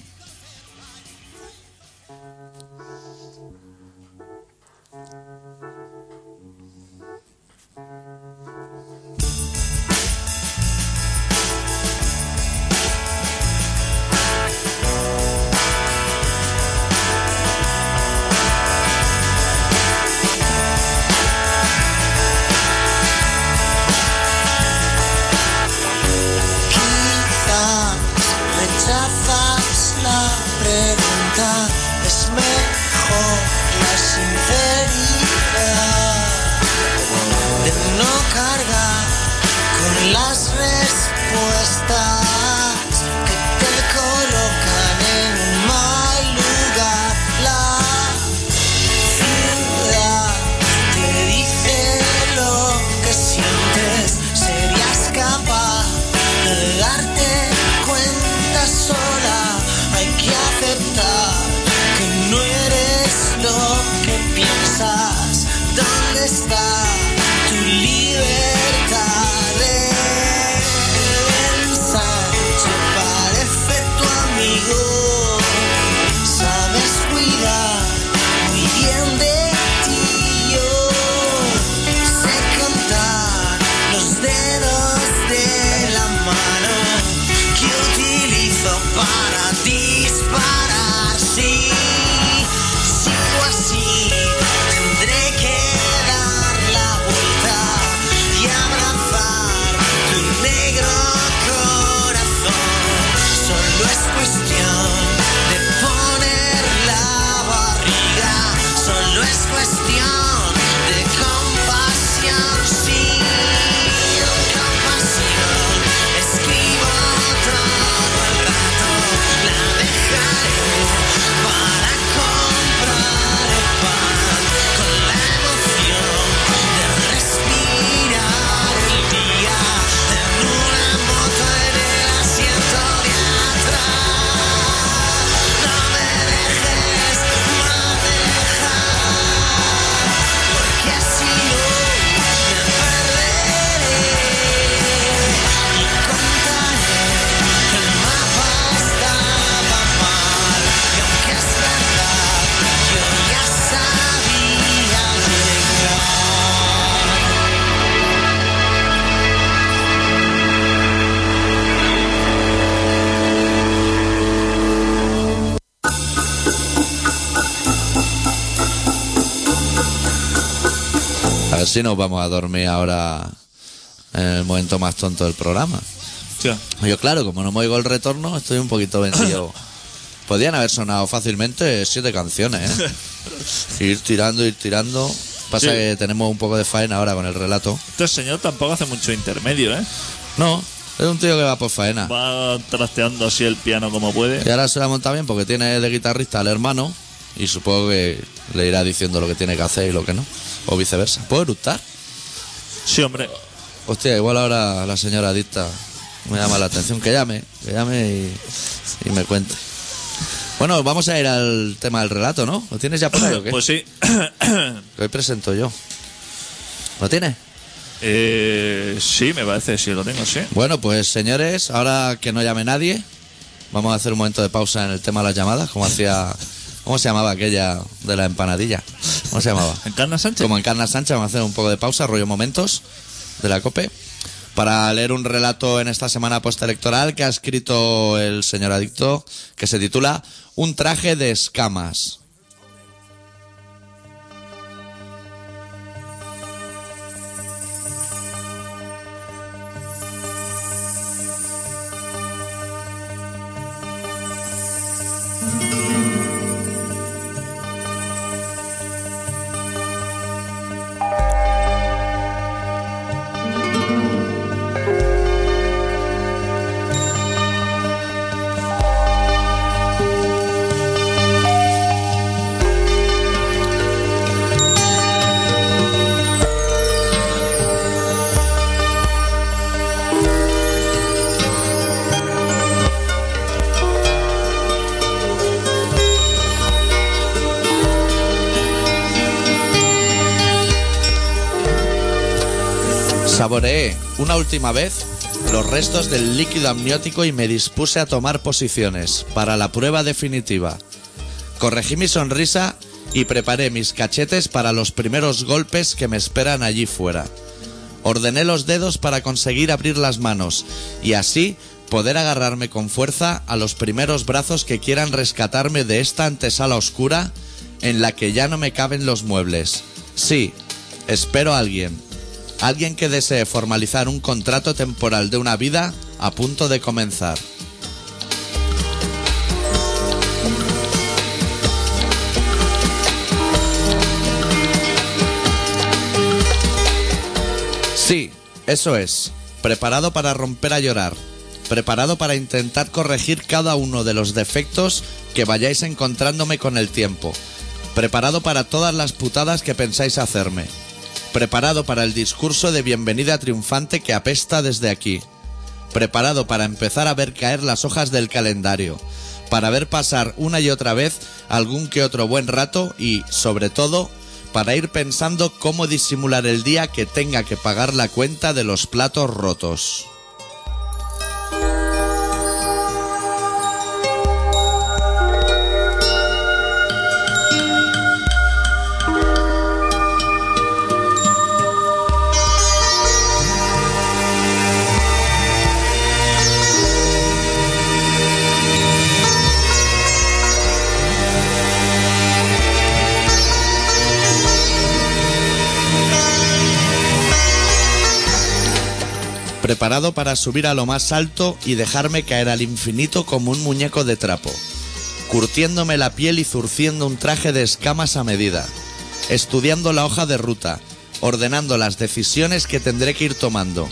fine. Si nos vamos a dormir ahora en el momento más tonto del programa. Yo, claro, como no me oigo el retorno, estoy un poquito vencido. Podían haber sonado fácilmente siete canciones, ¿eh? Ir tirando, ir tirando. Pasa Sí. que tenemos un poco de faena ahora con el relato. Este señor tampoco hace mucho intermedio, ¿eh? No, es un tío que va por faena. Va trasteando así el piano como puede. Y ahora se la monta bien porque tiene de guitarrista al hermano y supongo que le irá diciendo lo que tiene que hacer y lo que no. O viceversa. ¿Puedo eructar? Sí, hombre. Hostia, igual ahora la señora adicta me llama la atención. Que llame, que llame y, y me cuente. Bueno, vamos a ir al tema del relato, ¿no? ¿Lo tienes ya por ahí o qué? Pues sí. Que hoy presento yo. ¿Lo tienes? Eh, sí, me parece, sí lo tengo, sí. Bueno, pues señores, ahora que no llame nadie, vamos a hacer un momento de pausa en el tema de las llamadas, como hacía... ¿Cómo se llamaba aquella de la empanadilla? ¿Cómo se llamaba? ¿Encarna Sánchez? Como en Carna Sánchez, vamos a hacer un poco de pausa, rollo momentos de la COPE, para leer un relato en esta semana postelectoral que ha escrito el señor Adicto, que se titula Un traje de escamas. Última vez los restos del líquido amniótico y me dispuse a tomar posiciones para la prueba definitiva. Corregí mi sonrisa y preparé mis cachetes para los primeros golpes que me esperan allí fuera. Ordené los dedos para conseguir abrir las manos y así poder agarrarme con fuerza a los primeros brazos que quieran rescatarme de esta antesala oscura en la que ya no me caben los muebles. Sí, espero a alguien. Alguien que desee formalizar un contrato temporal de una vida a punto de comenzar. Sí, eso es. Preparado para romper a llorar. Preparado para intentar corregir cada uno de los defectos que vayáis encontrándome con el tiempo. Preparado para todas las putadas que pensáis hacerme. Preparado para el discurso de bienvenida triunfante que apesta desde aquí. Preparado para empezar a ver caer las hojas del calendario. Para ver pasar una y otra vez algún que otro buen rato y, sobre todo, para ir pensando cómo disimular el día que tenga que pagar la cuenta de los platos rotos. Preparado para subir a lo más alto y dejarme caer al infinito como un muñeco de trapo, curtiéndome la piel y zurciendo un traje de escamas a medida, estudiando la hoja de ruta, ordenando las decisiones que tendré que ir tomando,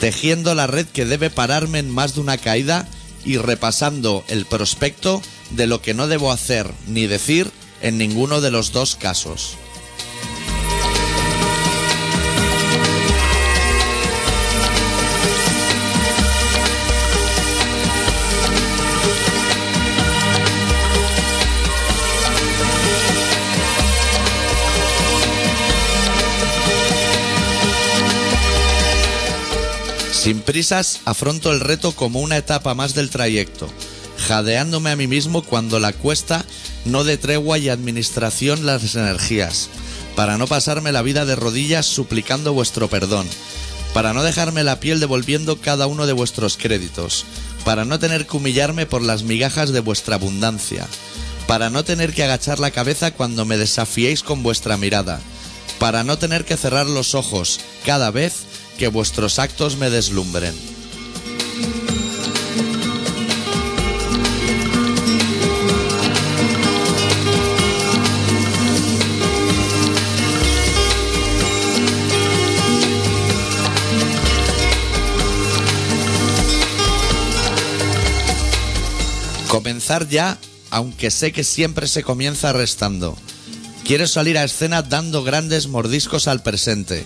tejiendo la red que debe pararme en más de una caída y repasando el prospecto de lo que no debo hacer ni decir en ninguno de los dos casos. Sin prisas, afronto el reto como una etapa más del trayecto, jadeándome a mí mismo cuando la cuesta no de tregua y administración las energías, para no pasarme la vida de rodillas suplicando vuestro perdón, para no dejarme la piel devolviendo cada uno de vuestros créditos, para no tener que humillarme por las migajas de vuestra abundancia, para no tener que agachar la cabeza cuando me desafiéis con vuestra mirada, para no tener que cerrar los ojos cada vez que vuestros actos me deslumbren. Comenzar ya, aunque sé que siempre se comienza restando. Quiero salir a escena dando grandes mordiscos al presente,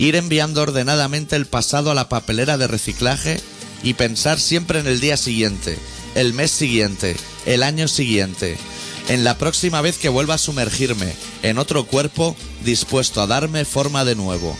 ir enviando ordenadamente el pasado a la papelera de reciclaje y pensar siempre en el día siguiente, el mes siguiente, el año siguiente, en la próxima vez que vuelva a sumergirme en otro cuerpo dispuesto a darme forma de nuevo.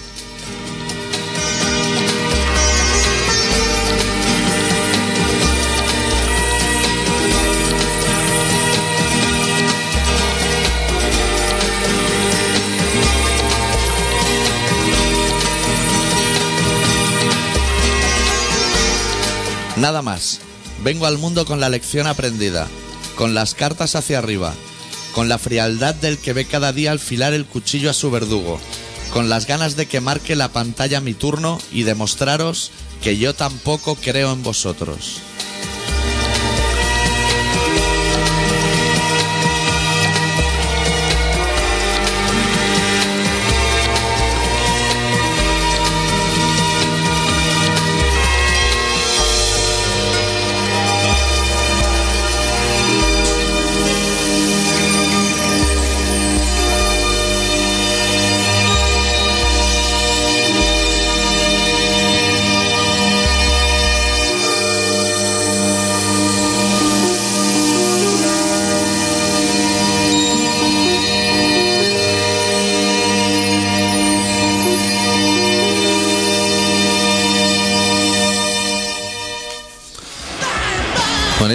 Nada más. Vengo al mundo con la lección aprendida, con las cartas hacia arriba, con la frialdad del que ve cada día alfilar el cuchillo a su verdugo, con las ganas de que marque la pantalla mi turno y demostraros que yo tampoco creo en vosotros.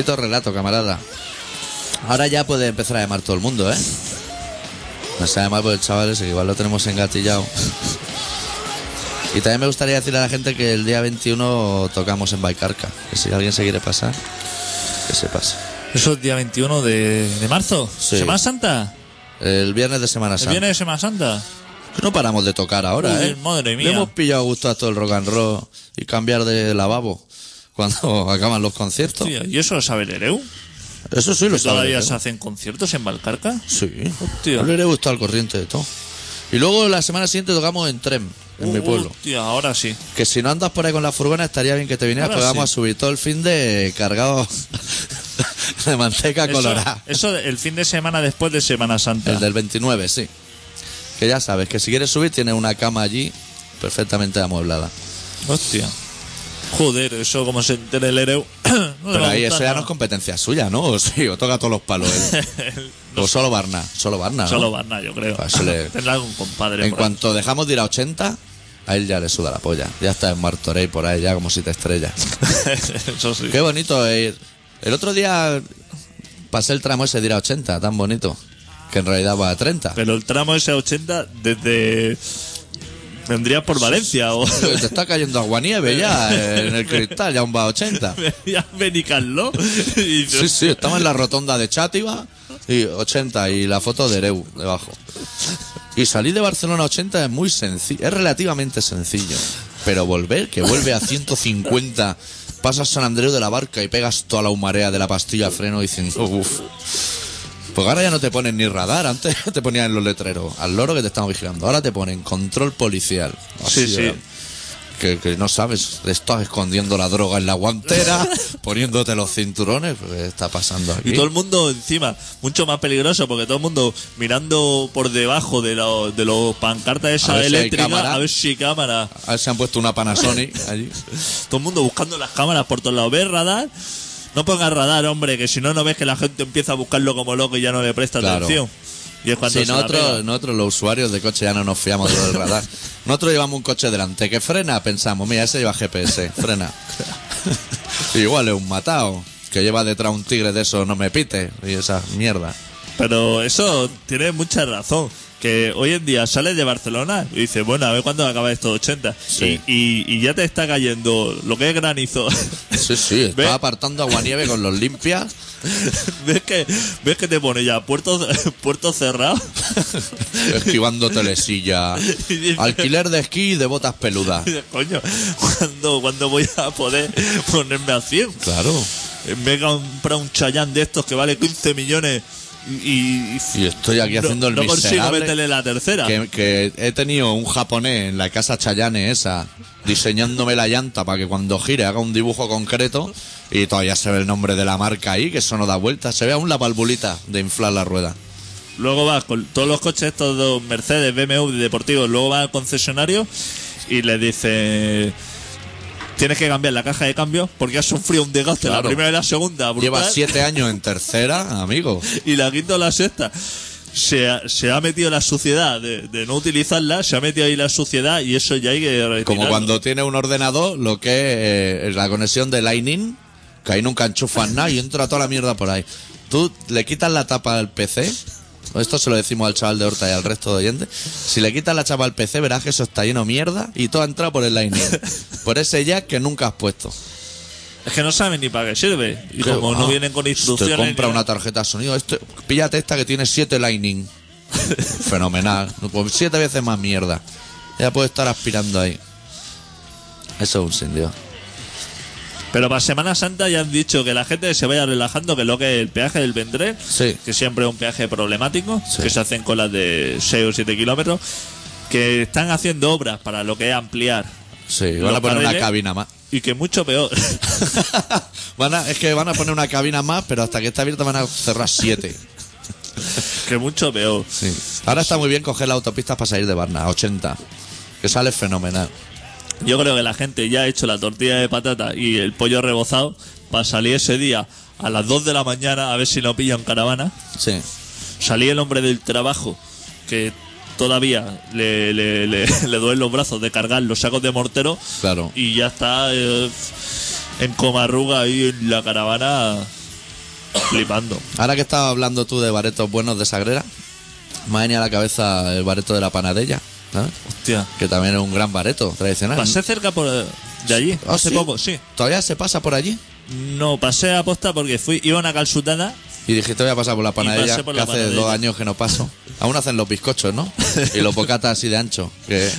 Bonito relato, camarada. Ahora ya puede empezar a llamar todo el mundo, ¿eh? No se llamar por el chaval ese, que igual lo tenemos engatillado. Y también me gustaría decirle a la gente que el día 21 tocamos en Baicarca. Que si alguien se quiere pasar, que se pase. Eso es día 21 de, de marzo. Sí. ¿Semana Santa? El viernes de Semana ¿El Santa. viernes de Semana Santa? No paramos de tocar ahora, Uy, ¿eh? madre mía. Le hemos pillado gusto a todo el rock and roll y cambiar de lavabo cuando acaban los conciertos. Hostia, ¿Y eso lo sabe el Ereu? Eso sí lo ¿Que ¿Todavía sabe. se hacen conciertos en Valcarca? Sí. Hostia. Le he gustado al corriente de todo. Y luego la semana siguiente tocamos en Trem, en mi pueblo. Hostia, ahora sí. Que si no andas por ahí con la furgona estaría bien que te vinieras, Ahora porque vamos a subir todo el fin de cargado de manteca Eso, colorada. eso el fin de semana después de Semana Santa. El del 29, sí. Que ya sabes, que si quieres subir tienes una cama allí perfectamente amueblada. Hostia. Joder, eso como se entere el no le Pero a ahí eso ya no es competencia suya, ¿no? O sí, o toca todos los palos. él. o solo Barna, solo Barna. ¿no? Solo Barna, yo creo. Pues le- Tendrá algún compadre. En ahí. cuanto dejamos de ir a 80, a él ya le suda la polla. Ya está en Martorey por ahí, ya como si te estrellas. eso sí. Qué bonito ir. El otro día pasé el tramo ese de ir a 80, tan bonito. Que en realidad va a 30. Pero el tramo ese 80 desde... Vendría por Valencia o... Te está cayendo aguanieve ya en el cristal, ya un va a 80. ya Benicaló. Y Sí, sí, estamos en la rotonda de Chátiva y 80 y la foto de Ereu debajo. Y salir de Barcelona a 80 es muy sencillo, es relativamente sencillo. Pero volver, que vuelve a 150, pasas San Andreu de la Barca y pegas toda la humarea de la pastilla freno diciendo, uff. Pues ahora ya no te ponen ni radar, antes te ponían en los letreros, al loro que te estamos vigilando. Ahora te ponen control policial. Sí. Que, que no sabes, estás escondiendo la droga en la guantera, poniéndote los cinturones, ¿qué está pasando aquí? Y todo el mundo encima, mucho más peligroso, porque todo el mundo mirando por debajo de los de los pancartas A esa ver si hay eléctrica, cámara. a ver si hay cámara. A ver si han puesto una Panasonic allí. Todo el mundo buscando las cámaras por todos lados. ¿Ves radar? No pongas radar, hombre, que si no, no ves que la gente empieza a buscarlo como loco y ya no le presta Claro. atención. Y es cuando la nosotros, nosotros los usuarios de coche ya no nos fiamos de lo del radar. Nosotros llevamos un coche delante que frena, pensamos, mira, ese lleva GPS, frena. Igual es un matado que lleva detrás un tigre de eso, no me pite, y esa mierda. Pero eso tiene mucha razón. Que hoy en día sales de Barcelona y dices, bueno, a ver cuándo acaba estos 80. Sí. Y, y- y ya te está cayendo lo que es granizo. Sí, sí, está apartando aguanieve con los limpias. ¿Ves, que, ¿Ves que te pone ya puerto, puerto cerrado? esquivando telesilla, dice- alquiler de esquí y de botas peludas. Y dices, Coño, ¿cuándo, ¿cuándo voy a poder ponerme a 100? Claro. Me he comprado un Chayán de estos que vale 15 millones y, estoy aquí no, haciendo el no consigo miserable. meterle la tercera. Que, que he tenido un japonés en la casa Chayane esa, diseñándome la llanta para que cuando gire haga un dibujo concreto y todavía se ve el nombre de la marca ahí, que eso no da vuelta. Se ve aún la valvulita de inflar la rueda. Luego vas con todos los coches estos de Mercedes, BMW, deportivos, luego vas al concesionario y le dice tienes que cambiar la caja de cambio porque has sufrido un desgaste la primera y la segunda brutal, Lleva siete años en tercera, amigo. y la quinta o la sexta. Se ha, se ha metido la suciedad de, de no utilizarla, se ha metido ahí la suciedad y eso ya hay que retirarlo. Como cuando tiene un ordenador, lo que es eh, la conexión de Lightning, que ahí nunca enchufas nada y entra toda la mierda por ahí. Tú le quitas la tapa al PC, esto se lo decimos al chaval de Horta y al resto de oyentes, si le quitas la chapa al PC verás que eso está lleno de mierda y todo ha entrado por el Lightning, por ese jack que nunca has puesto. Es que no saben ni para qué sirve. Y como no Ah, vienen con Te instrucciones. compra ni una tarjeta de sonido, este, píllate esta que tiene siete Lightning. Fenomenal. Pues siete veces más mierda. Ya puede estar aspirando ahí. Eso es un sin Dios. Pero para Semana Santa ya han dicho que la gente se vaya relajando, que lo que es el peaje del Vendré, Sí. que siempre es un peaje problemático, Sí. que se hacen colas de 6 o 7 kilómetros, que están haciendo obras para lo que es ampliar Sí, van a poner una cabina más. y que mucho peor. Van a- es que van a poner una cabina más, pero hasta que está abierta van a cerrar siete. que mucho peor. Sí. Ahora está muy bien coger las autopistas para salir de Barna, a 80. Que sale fenomenal. Yo creo que la gente ya ha hecho la tortilla de patata y el pollo rebozado para salir ese día a las 2 de la mañana a ver si no pillan caravana. Sí. Salí el hombre del trabajo que todavía le, le, le, le duelen los brazos de cargar los sacos de mortero Claro. y ya está eh, en comarruga ahí en la caravana flipando. Ahora que estabas hablando tú de baretos buenos de Sagrera, me ha venido a la cabeza el bareto de la Panadella, ¿sabes? Hostia. Que también es un gran bareto tradicional. Pasé cerca por, de allí, ¿Ah, hace sí? poco, sí. ¿Todavía se pasa por allí? No, pasé a posta porque fui, iba a una calzutada Y dijiste voy a pasar por la por que la hace dos años que no paso. Aún hacen los bizcochos, ¿no? Y los bocatas así de ancho, que,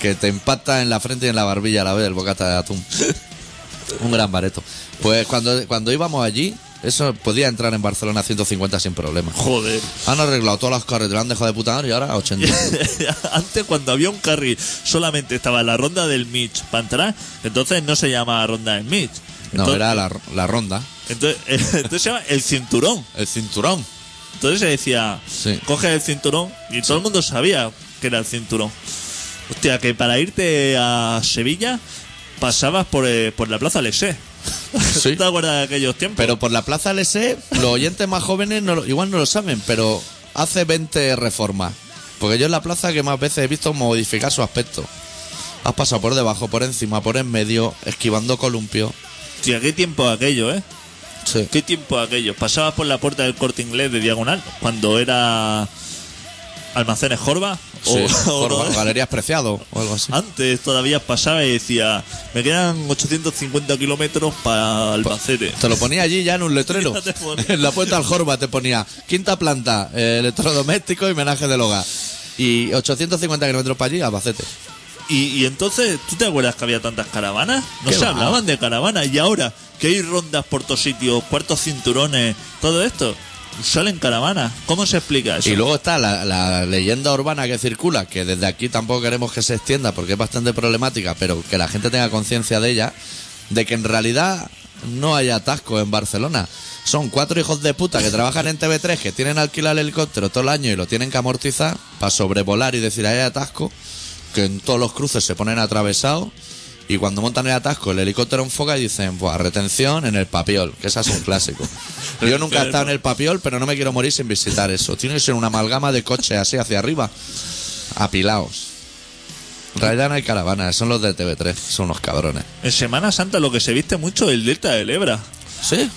que te impacta en la frente y en la barbilla a la vez el bocata de atún. Un gran bareto. Pues cuando, cuando íbamos allí, eso podía entrar en Barcelona a 150 sin problema. Joder. Han arreglado todas las carreteras, han dejado de puta y ahora a 80. Antes, cuando había un carril, solamente estaba la ronda del Mitch para entrar, entonces no se llama ronda del Mitch. No, era la, la ronda, Entonces, entonces se llama el cinturón. el cinturón. Entonces se decía, Sí. coge el cinturón y todo el mundo sabía que era el cinturón. Hostia, que para irte a Sevilla pasabas por, eh, por la Plaza Lesé. Sí. ¿Te acuerdas de aquellos tiempos? Pero por la Plaza LS, los oyentes más jóvenes no lo- igual no lo saben, pero hace 20 reformas. Porque yo es la plaza que más veces he visto modificar su aspecto. Has pasado por debajo, por encima, por en medio, esquivando columpios. Hostia, qué tiempo aquello, ¿eh? Sí. ¿Qué tiempo aquello? Pasabas por la puerta del corte inglés de diagonal cuando era Almacenes Jorba. Sí, o- Jorba. Galerías Preciado o algo así. Antes todavía pasaba y decía, me quedan 850 kilómetros para Albacete. Te lo ponía allí ya en un letrero. En la puerta al Jorba te ponía quinta planta, eh, electrodoméstico y menaje del hogar. Y 850 kilómetros para allí, Albacete. Y, y entonces, ¿tú te acuerdas que había tantas caravanas? No ¿Qué se va? hablaban de caravanas y ahora que hay rondas por todos sitios, cuartos cinturones, todo esto, salen caravanas. ¿Cómo se explica eso? Y luego está la, leyenda urbana que circula, que desde aquí tampoco queremos que se extienda porque es bastante problemática, pero que la gente tenga conciencia de ella, de que en realidad no hay atasco en Barcelona. Son cuatro hijos de puta que trabajan en TV3, que tienen alquilar el helicóptero todo el año y lo tienen que amortizar para sobrevolar y decir hay atasco, que en todos los cruces se ponen atravesados. Y cuando montan el atasco, el helicóptero enfoca y dicen, pues retención en el papiol, que esa es un clásico. Yo nunca he estado en el papiol, pero no me quiero morir sin visitar eso. Tiene que ser una amalgama de coches así hacia arriba, apilados. En realidad no hay caravanas, son los de TV3, son unos cabrones. En Semana Santa lo que se viste mucho es el delta del Ebra. ¿Sí?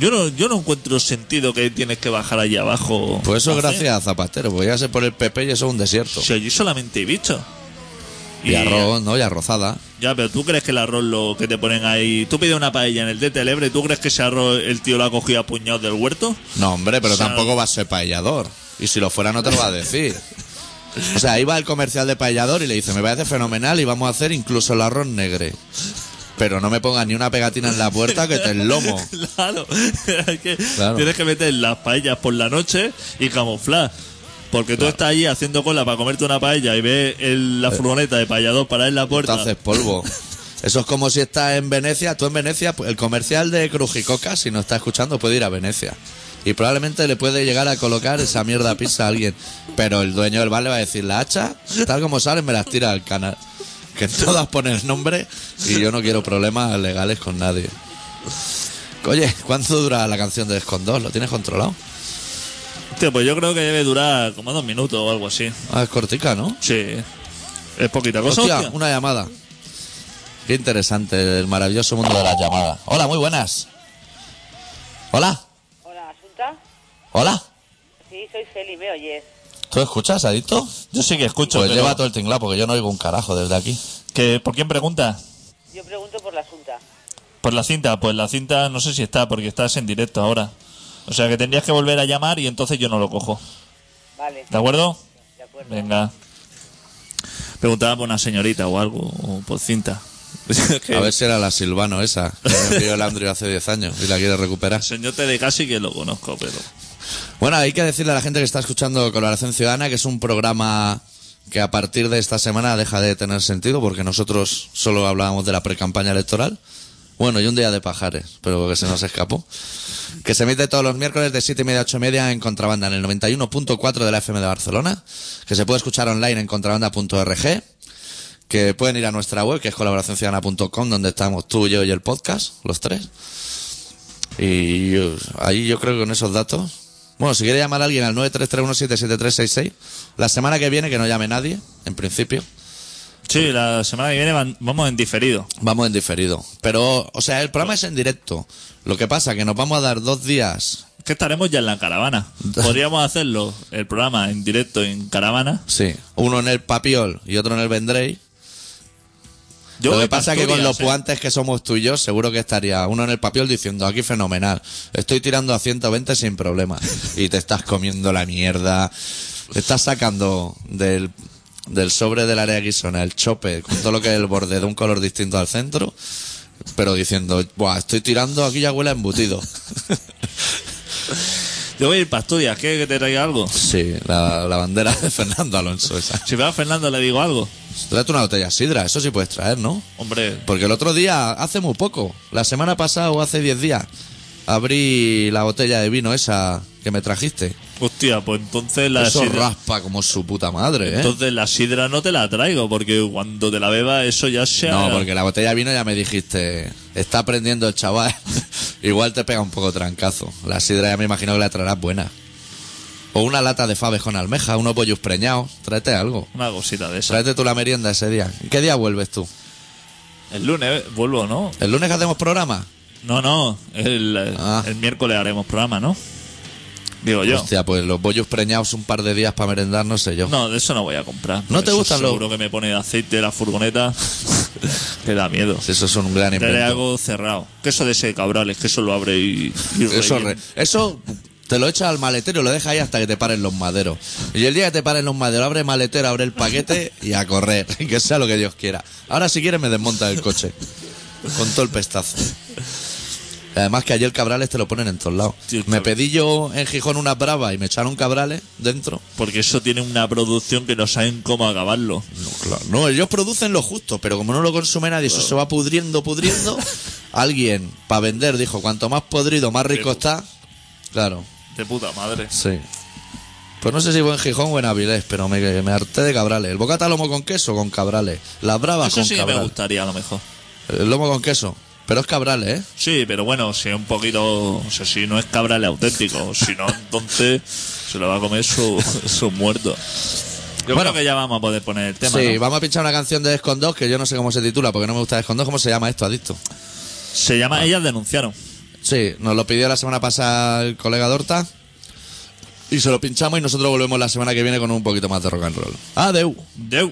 Yo no, yo no encuentro sentido que tienes que bajar allí abajo. Pues eso es a hacer. gracias a Zapatero, porque ya sé por el PP y eso es un desierto. Si allí solamente hay bicho. Y arroz, ¿no? Y arrozada. Ya, pero tú crees que el arroz lo que te ponen ahí. Tú pides una paella en el delta del Ebre, ¿tú crees que ese arroz el tío lo ha cogido a puñados del huerto? No, hombre, pero O sea- tampoco va a ser paellador. Y si lo fuera no te lo va a decir. O sea, iba el comercial de paellador y le dice, me parece fenomenal y vamos a hacer incluso el arroz negre. Pero no me pongas ni una pegatina en la puerta que te enlomo. Claro, es que Claro. tienes que meter las paellas por la noche y camuflar. Porque tú estás allí haciendo cola para comerte una paella y ves el- la furgoneta de paellador para en la puerta. Entonces polvo. Eso es como si estás en Venecia. Tú en Venecia, pues, el comercial de Crujicoca, si no está escuchando, puede ir a Venecia. Y probablemente le puede llegar a colocar esa mierda pizza a alguien. Pero el dueño del bar le va a decir, la hacha, tal como salen, me las tira al canal. Que todas ponen el nombre y yo no quiero problemas legales con nadie. Oye, ¿cuánto dura la canción de Escondor? ¿Lo tienes controlado? Hostia, pues yo creo que debe durar como dos minutos o algo así. Ah, es cortica, ¿no? Sí. Es poquita cosa. Hostia, hostia. una llamada. Qué interesante el maravilloso mundo de las llamadas. Hola, muy buenas. Hola, Hola, ¿Asunta? hola. Sí, soy Celi, ¿me oyes? ¿Tú escuchas, Adicto? Yo sí que escucho. Pues pero- lleva todo el tinglado porque yo no oigo un carajo desde aquí. que, ¿Por quién pregunta? Yo pregunto por la Asunta. Por la cinta. Pues la cinta no sé si está porque estás en directo ahora. O sea que tendrías que volver a llamar y entonces yo no lo cojo. Vale, ¿De acuerdo? de acuerdo. Venga. Preguntaba por una señorita o algo, o por cinta. A ver si era la Silvano esa, que me envió el Andrew hace 10 años y la quiere recuperar. Señor Te de casi que lo conozco, pero. Bueno, hay que decirle a la gente que está escuchando Colaboración Ciudadana que es un programa que a partir de esta semana deja de tener sentido porque nosotros solo hablábamos de la precampaña electoral. Bueno, y un día de pajares, pero que se nos escapó. Que se emite todos los miércoles de 7 y media a 8 y media en Contrabanda, en el 91.4 de la FM de Barcelona. Que se puede escuchar online en contrabanda.org. Que pueden ir a nuestra web, que es colaboracionciudadana.com, donde estamos tú, yo y el podcast, los tres. Y yo- ahí yo creo que con esos datos. Bueno, si quiere llamar a alguien al 933177366, la semana que viene que no llame nadie, en principio. Sí, la semana que viene van- vamos en diferido. Vamos en diferido. Pero, o sea, el programa es en directo. Lo que pasa que nos vamos a dar dos días. Que estaremos ya en la caravana. Podríamos hacerlo, el programa en directo en caravana. Sí. Uno en el Papiol y otro en el Vendrey. Yo Lo voy que pa' pasa es que con Asturias, los ¿eh? puantes que somos tú y yo, seguro que estaría uno en el Papiol diciendo aquí fenomenal. Estoy tirando a 120 sin problema. Y te estás comiendo la mierda. Te estás sacando del, del sobre del área guisona el chope con todo lo que es el borde de un color distinto al centro. Pero diciendo, Buah, estoy tirando, aquí ya huele a embutido. Yo voy a ir para Asturias. ¿Quieres que te traiga algo? Sí, la, la bandera de Fernando Alonso esa. Si veo a Fernando le digo algo. Tráete una botella de sidra, eso sí puedes traer, ¿no? Hombre, Porque el otro día, hace muy poco, la semana pasada o hace 10 días, abrí la botella de vino esa que me trajiste. Hostia, pues entonces la Eso sidra... raspa como su puta madre, ¿eh? Entonces la sidra no te la traigo, porque cuando te la beba eso ya se No, porque la botella de vino ya me dijiste, está aprendiendo el chaval, igual te pega un poco trancazo. La sidra ya me imagino que la traerás buena. O una lata de faves con almeja, unos pollos preñados, tráete algo. Una cosita de esa. Tráete tú la merienda ese día. ¿Qué día vuelves tú? El lunes vuelvo, ¿no? ¿El lunes que hacemos programa? No, no. El, Ah. el miércoles haremos programa, ¿no? Digo yo. Hostia, pues los bollos preñados un par de días para merendar, no sé yo. No, de eso no voy a comprar. ¿No te Eso gustan los- Seguro que me pone aceite de la furgoneta. que da miedo. Si eso es un gran Te invento. algo cerrado. Queso de ese cabrales, que eso lo abre y, y Eso, re- eso te lo echas al maletero y lo dejas ahí hasta que te paren los maderos. Y el día que te paren los maderos, abre el maletero, abre el paquete y a correr. Que sea lo que Dios quiera. Ahora, si quieres, me desmonta el coche. Con todo el pestazo. Además que ayer cabrales te lo ponen en todos lados. Sí, me pedí yo en Gijón una brava y me echaron cabrales dentro. Porque eso tiene una producción que no saben cómo acabarlo. No, claro. No, ellos producen lo justo, pero como no lo consume nadie, eso se va pudriendo, pudriendo. Alguien, para vender, dijo, cuanto más podrido, más rico está. Claro. De puta madre. Sí. Pues no sé si fue en Gijón o en Avilés, pero me, me harté de cabrales. El bocata lomo con queso con cabrales. Las bravas Eso con sí que me cabrales. gustaría a lo mejor. El lomo con queso. Pero es cabrales, ¿eh? Sí, pero bueno, si es un poquito. O sea, si no es cabrales auténtico. Si no, entonces se lo va a comer su, su muerto. Yo Bueno. creo que ya vamos a poder poner el tema. sí, ¿no? vamos a pinchar una canción de Descondos que yo no sé cómo se titula porque no me gusta Descondos. ¿Cómo se llama esto, adicto? Se llama Ellas denunciaron. Sí, nos lo pidió la semana pasada el colega Dorta. Y se lo pinchamos y nosotros volvemos la semana que viene con un poquito más de rock and roll. Adeu. Deu.